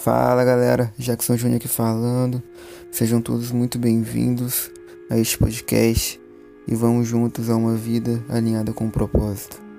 Fala galera, Jackson Júnior aqui falando. Sejam todos muito bem-vindos a este podcast e vamos juntos a uma vida alinhada com o propósito.